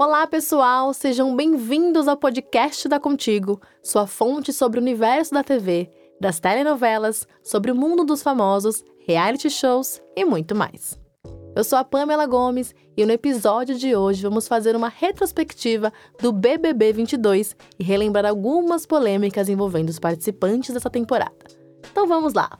Olá, pessoal! Sejam bem-vindos ao podcast da Contigo, sua fonte sobre o universo da TV, das telenovelas, sobre o mundo dos famosos, reality shows e muito mais. Eu sou a Pamela Gomes e no episódio de hoje vamos fazer uma retrospectiva do BBB 22 e relembrar algumas polêmicas envolvendo os participantes dessa temporada. Então vamos lá!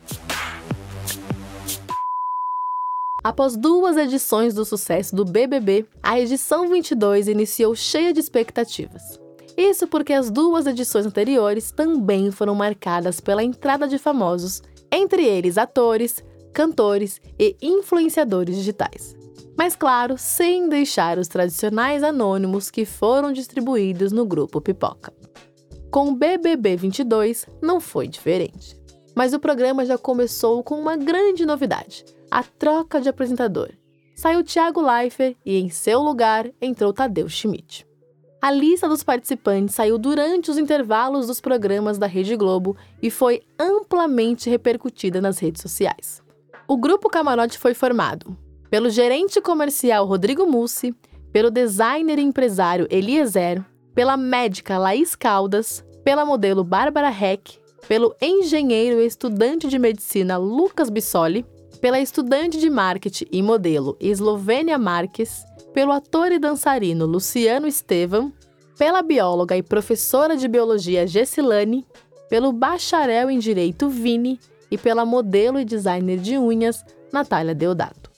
Após duas edições do sucesso do BBB, a edição 22 iniciou cheia de expectativas. Isso porque as duas edições anteriores também foram marcadas pela entrada de famosos, entre eles atores, cantores e influenciadores digitais. Mas, claro, sem deixar os tradicionais anônimos que foram distribuídos no grupo Pipoca. Com o BBB 22 não foi diferente. Mas o programa já começou com uma grande novidade a troca de apresentador. Saiu Thiago Leifert e, em seu lugar, entrou Tadeu Schmidt. A lista dos participantes saiu durante os intervalos dos programas da Rede Globo e foi amplamente repercutida nas redes sociais. O grupo Camarote foi formado pelo gerente comercial Rodrigo Mussi, pelo designer e empresário Eliezer, pela médica Laís Caldas, pela modelo Bárbara Heck, pelo engenheiro e estudante de medicina Lucas Bissoli, pela estudante de marketing e modelo Eslovênia Marques, pelo ator e dançarino Luciano Estevam, pela bióloga e professora de biologia Gessilane, pelo bacharel em direito Vini e pela modelo e designer de unhas Natália Deodato.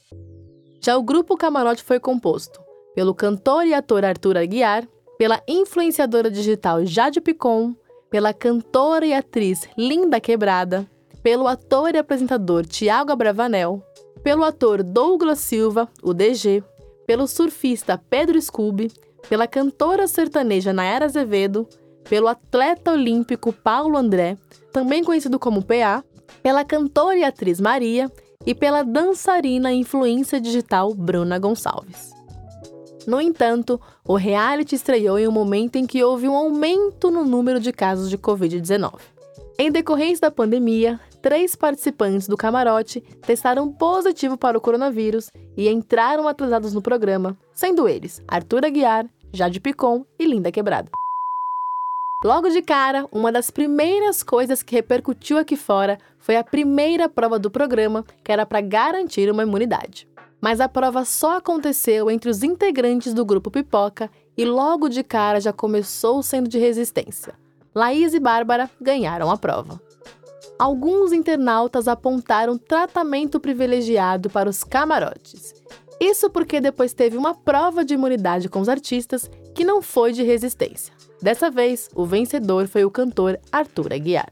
Já o grupo Camarote foi composto pelo cantor e ator Arthur Aguiar, pela influenciadora digital Jade Picon, pela cantora e atriz Linda Quebrada, pelo ator e apresentador Tiago Abravanel, pelo ator Douglas Silva, o DG, pelo surfista Pedro Scooby, pela cantora sertaneja Nayara Azevedo, pelo atleta olímpico Paulo André, também conhecido como PA, pela cantora e atriz Maria e pela dançarina e influência digital Bruna Gonçalves. No entanto, o reality estreou em um momento em que houve um aumento no número de casos de Covid-19. Em decorrência da pandemia, três participantes do camarote testaram positivo para o coronavírus e entraram atrasados no programa, sendo eles Arthur Aguiar, Jade Picon e Linda Quebrada. Logo de cara, uma das primeiras coisas que repercutiu aqui fora foi a primeira prova do programa, que era para garantir uma imunidade. Mas a prova só aconteceu entre os integrantes do grupo Pipoca e logo de cara já começou sendo de resistência. Laís e Bárbara ganharam a prova alguns internautas apontaram tratamento privilegiado para os camarotes. Isso porque depois teve uma prova de imunidade com os artistas que não foi de resistência. Dessa vez, o vencedor foi o cantor Arthur Aguiar.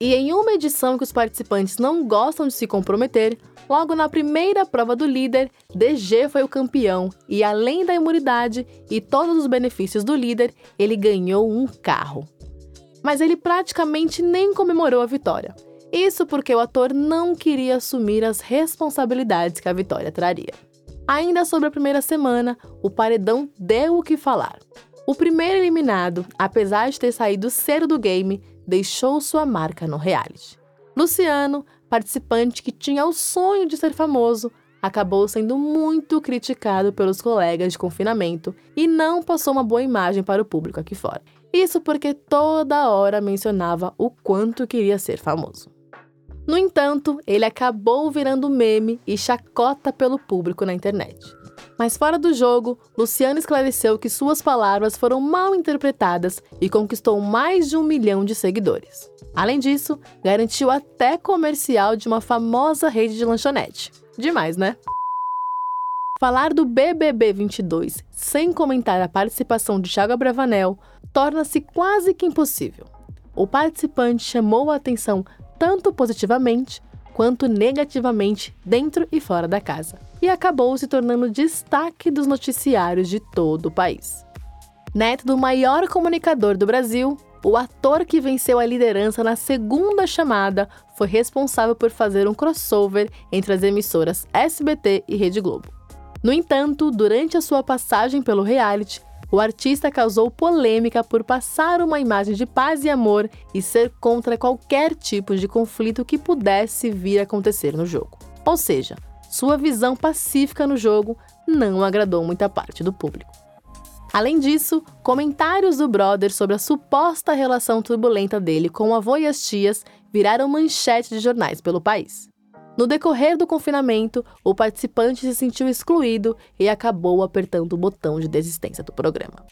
E em uma edição que os participantes não gostam de se comprometer, logo na primeira prova do líder, DG foi o campeão e, além da imunidade e todos os benefícios do líder, ele ganhou um carro. Mas ele praticamente nem comemorou a vitória. Isso porque o ator não queria assumir as responsabilidades que a vitória traria. Ainda sobre a primeira semana, o paredão deu o que falar. O primeiro eliminado, apesar de ter saído cedo do game, deixou sua marca no reality. Luciano, participante que tinha o sonho de ser famoso, acabou sendo muito criticado pelos colegas de confinamento e não passou uma boa imagem para o público aqui fora. Isso porque toda hora mencionava o quanto queria ser famoso. No entanto, ele acabou virando meme e chacota pelo público na internet. Mas fora do jogo, Luciano esclareceu que suas palavras foram mal interpretadas e conquistou mais de um milhão de seguidores. Além disso, garantiu até comercial de uma famosa rede de lanchonete. Demais, né? Falar do BBB 22 sem comentar a participação de Thiago Bravanel torna-se quase que impossível. O participante chamou a atenção tanto positivamente quanto negativamente dentro e fora da casa, e acabou se tornando destaque dos noticiários de todo o país. Neto do maior comunicador do Brasil, o ator que venceu a liderança na segunda chamada foi responsável por fazer um crossover entre as emissoras SBT e Rede Globo. No entanto, durante a sua passagem pelo reality, o artista causou polêmica por passar uma imagem de paz e amor e ser contra qualquer tipo de conflito que pudesse vir a acontecer no jogo. Ou seja, sua visão pacífica no jogo não agradou muita parte do público. Além disso, comentários do brother sobre a suposta relação turbulenta dele com o avô e as tias viraram manchete de jornais pelo país. No decorrer do confinamento, o participante se sentiu excluído e acabou apertando o botão de desistência do programa.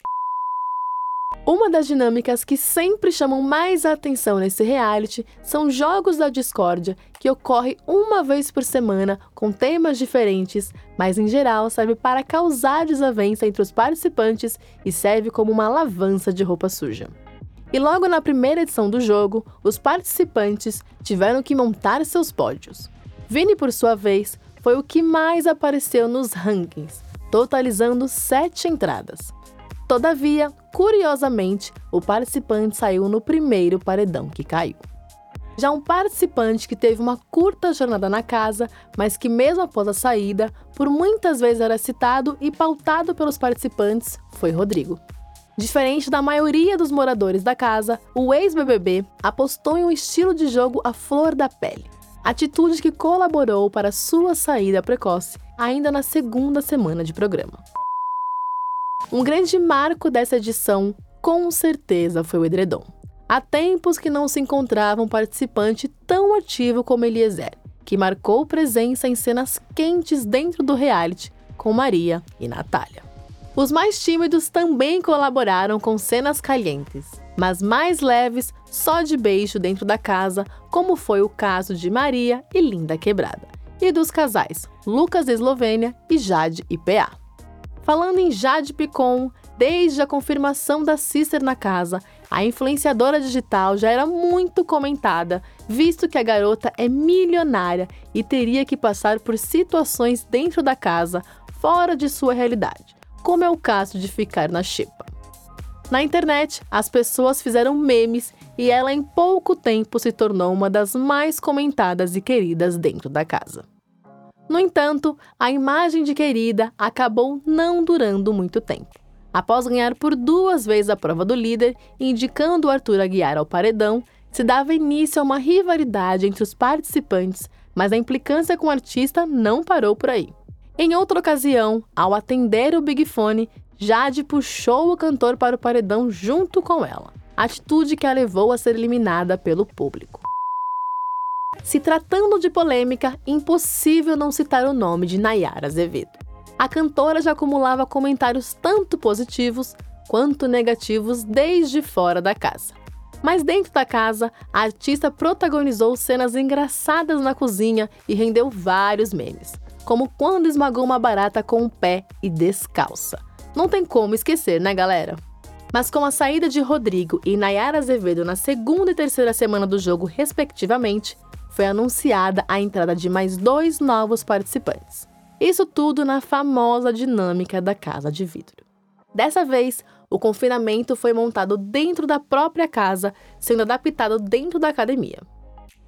Uma das dinâmicas que sempre chamam mais a atenção nesse reality são jogos da discórdia, que ocorre uma vez por semana com temas diferentes, mas em geral serve para causar desavença entre os participantes e serve como uma alavança de roupa suja. E logo na primeira edição do jogo, os participantes tiveram que montar seus pódios. Vini, por sua vez, foi o que mais apareceu nos rankings, totalizando sete entradas. Todavia, curiosamente, o participante saiu no primeiro paredão que caiu. Já um participante que teve uma curta jornada na casa, mas que, mesmo após a saída, por muitas vezes era citado e pautado pelos participantes, foi Rodrigo. Diferente da maioria dos moradores da casa, o ex-BBB apostou em um estilo de jogo à flor da pele, atitude que colaborou para sua saída precoce ainda na segunda semana de programa. Um grande marco dessa edição, com certeza, foi o edredom. Há tempos que não se encontrava um participante tão ativo como Eliezer, que marcou presença em cenas quentes dentro do reality com Maria e Natália. Os mais tímidos também colaboraram com cenas calientes, mas mais leves, só de beijo dentro da casa, como foi o caso de Maria e Linda Quebrada, e dos casais Lucas Eslovênia e Jade IPA. Falando em Jade Picon, desde a confirmação da Cicer na casa, a influenciadora digital já era muito comentada, visto que a garota é milionária e teria que passar por situações dentro da casa, fora de sua realidade, como é o caso de ficar na xepa. Na internet, as pessoas fizeram memes e ela em pouco tempo se tornou uma das mais comentadas e queridas dentro da casa. No entanto, a imagem de querida acabou não durando muito tempo. Após ganhar por duas vezes a prova do líder, indicando Arthur Aguiar ao paredão, se dava início a uma rivalidade entre os participantes, mas a implicância com o artista não parou por aí. Em outra ocasião, ao atender o Big Fone, Jade puxou o cantor para o paredão junto com ela, atitude que a levou a ser eliminada pelo público. Se tratando de polêmica, impossível não citar o nome de Nayara Azevedo. A cantora já acumulava comentários tanto positivos quanto negativos desde fora da casa. Mas dentro da casa, a artista protagonizou cenas engraçadas na cozinha e rendeu vários memes, como quando esmagou uma barata com o pé e descalça. Não tem como esquecer, né, galera? Mas com a saída de Rodrigo e Nayara Azevedo na segunda e terceira semana do jogo, respectivamente, foi anunciada a entrada de mais dois novos participantes. Isso tudo na famosa dinâmica da casa de vidro. Dessa vez, o confinamento foi montado dentro da própria casa, sendo adaptado dentro da academia.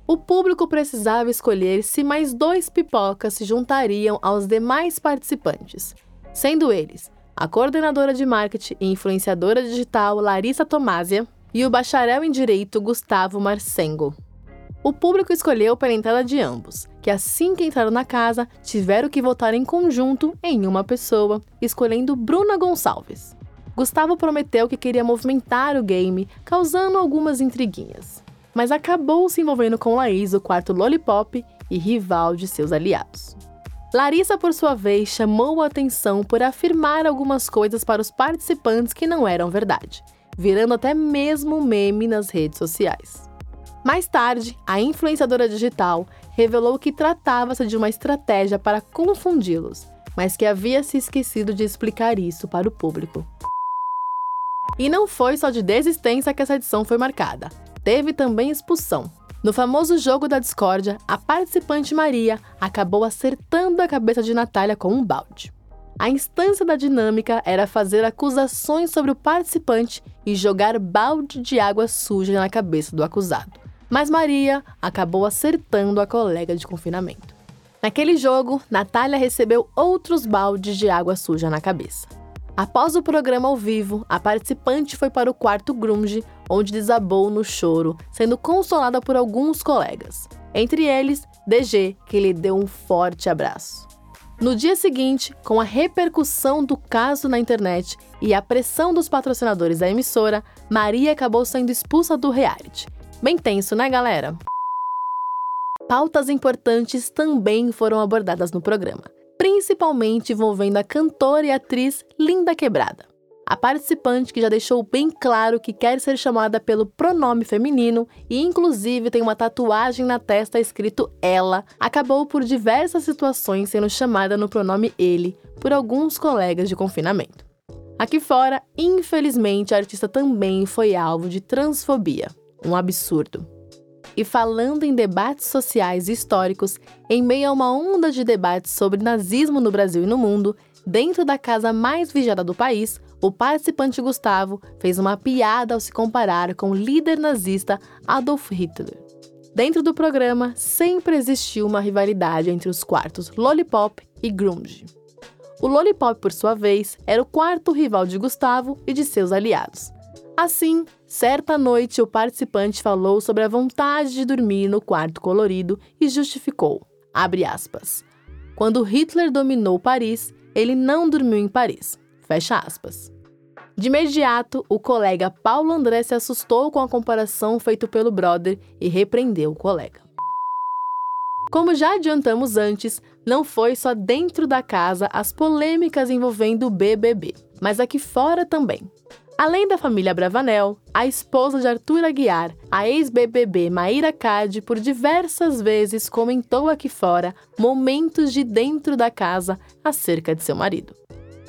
O público precisava escolher se mais dois pipocas se juntariam aos demais participantes, sendo eles a coordenadora de marketing e influenciadora digital Larissa Tomásia e o bacharel em direito Gustavo Marcengo. O público escolheu pela entrada de ambos, que assim que entraram na casa, tiveram que votar em conjunto em uma pessoa, escolhendo Bruna Gonçalves. Gustavo prometeu que queria movimentar o game, causando algumas intriguinhas, mas acabou se envolvendo com Laís, o quarto Lollipop e rival de seus aliados. Larissa, por sua vez, chamou a atenção por afirmar algumas coisas para os participantes que não eram verdade, virando até mesmo meme nas redes sociais. Mais tarde, a influenciadora digital revelou que tratava-se de uma estratégia para confundi-los, mas que havia se esquecido de explicar isso para o público. E não foi só de desistência que essa edição foi marcada. Teve também expulsão. No famoso jogo da discórdia, a participante Maria acabou acertando a cabeça de Natália com um balde. A instância da dinâmica era fazer acusações sobre o participante e jogar balde de água suja na cabeça do acusado mas Maria acabou acertando a colega de confinamento. Naquele jogo, Natália recebeu outros baldes de água suja na cabeça. Após o programa ao vivo, a participante foi para o quarto grunge, onde desabou no choro, sendo consolada por alguns colegas, entre eles DG, que lhe deu um forte abraço. No dia seguinte, com a repercussão do caso na internet e a pressão dos patrocinadores da emissora, Maria acabou sendo expulsa do reality. Bem tenso, né, galera? Pautas importantes também foram abordadas no programa, principalmente envolvendo a cantora e atriz Linda Quebrada. A participante, que já deixou bem claro que quer ser chamada pelo pronome feminino e inclusive tem uma tatuagem na testa escrito ela, acabou por diversas situações sendo chamada no pronome ele por alguns colegas de confinamento. Aqui fora, infelizmente, a artista também foi alvo de transfobia. Um absurdo. E falando em debates sociais e históricos, em meio a uma onda de debates sobre nazismo no Brasil e no mundo, dentro da casa mais vigiada do país, o participante Gustavo fez uma piada ao se comparar com o líder nazista Adolf Hitler. Dentro do programa, sempre existiu uma rivalidade entre os quartos Lollipop e Grunge. O Lollipop, por sua vez, era o quarto rival de Gustavo e de seus aliados. Assim, certa noite o participante falou sobre a vontade de dormir no quarto colorido e justificou, aspas, quando Hitler dominou Paris, ele não dormiu em Paris. De imediato, o colega Paulo André se assustou com a comparação feita pelo brother e repreendeu o colega. Como já adiantamos antes, não foi só dentro da casa as polêmicas envolvendo o BBB, mas aqui fora também. Além da família Bravanel, a esposa de Arthur Aguiar, a ex-BBB Maíra Cade, por diversas vezes comentou aqui fora momentos de dentro da casa acerca de seu marido.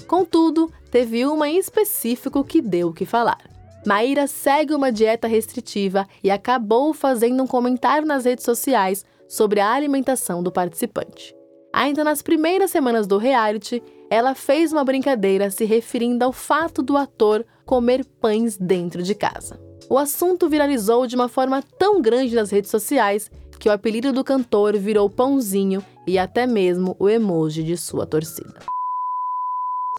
Contudo, teve uma em específico que deu o que falar. Maíra segue uma dieta restritiva e acabou fazendo um comentário nas redes sociais sobre a alimentação do participante. Ainda nas primeiras semanas do reality, ela fez uma brincadeira se referindo ao fato do ator comer pães dentro de casa. O assunto viralizou de uma forma tão grande nas redes sociais que o apelido do cantor virou pãozinho e até mesmo o emoji de sua torcida.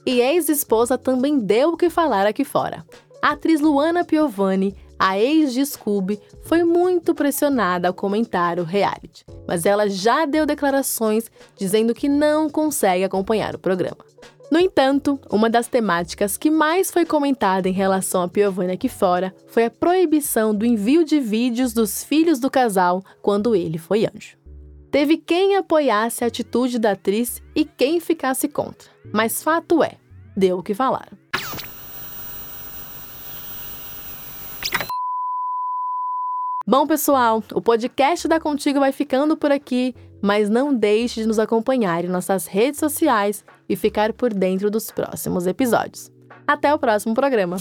E ex-esposa também deu o que falar aqui fora. A atriz Luana Piovani, a ex de Scooby, foi muito pressionada ao comentar o reality, mas ela já deu declarações dizendo que não consegue acompanhar o programa. No entanto, uma das temáticas que mais foi comentada em relação a Piovani aqui fora foi a proibição do envio de vídeos dos filhos do casal quando ele foi anjo. Teve quem apoiasse a atitude da atriz e quem ficasse contra. Mas fato é, deu o que falar. Bom, pessoal, o podcast da Contigo vai ficando por aqui, mas não deixe de nos acompanhar em nossas redes sociais e ficar por dentro dos próximos episódios. Até o próximo programa!